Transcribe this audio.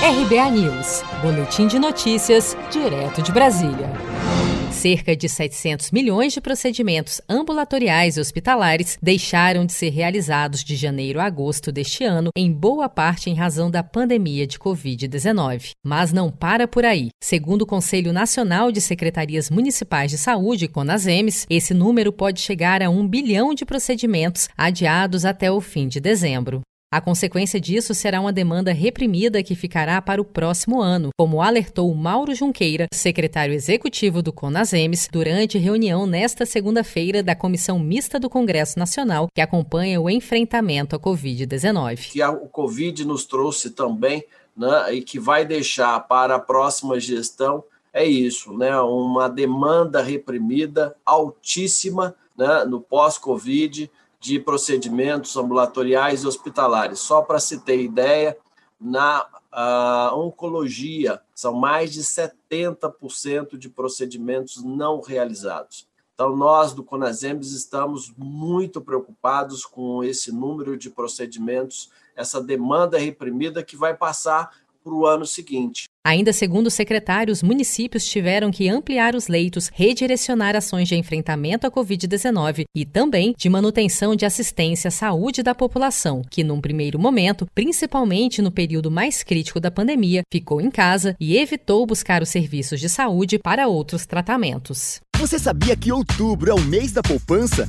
RBA News, Boletim de Notícias, direto de Brasília. Cerca de 700 milhões de procedimentos ambulatoriais e hospitalares deixaram de ser realizados de janeiro a agosto deste ano, em boa parte em razão da pandemia de Covid-19. Mas não para por aí. Segundo o Conselho Nacional de Secretarias Municipais de Saúde, CONASEMES, esse número pode chegar a um bilhão de procedimentos adiados até o fim de dezembro. A consequência disso será uma demanda reprimida que ficará para o próximo ano, como alertou Mauro Junqueira, secretário executivo do CONASEMES, durante reunião nesta segunda-feira da Comissão Mista do Congresso Nacional, que acompanha o enfrentamento à Covid-19. Que o Covid nos trouxe também, né, e que vai deixar para a próxima gestão é isso, né, uma demanda reprimida altíssima né, no pós-Covid de procedimentos ambulatoriais e hospitalares. Só para se ter ideia, na oncologia, são mais de 70% de procedimentos não realizados. Então, nós do Conasems estamos muito preocupados com esse número de procedimentos, essa demanda reprimida que vai passar para o ano seguinte. Ainda segundo o secretário, os municípios tiveram que ampliar os leitos, redirecionar ações de enfrentamento à Covid-19 e também de manutenção de assistência à saúde da população, que num primeiro momento, principalmente no período mais crítico da pandemia, ficou em casa e evitou buscar os serviços de saúde para outros tratamentos. Você sabia que outubro é o mês da poupança?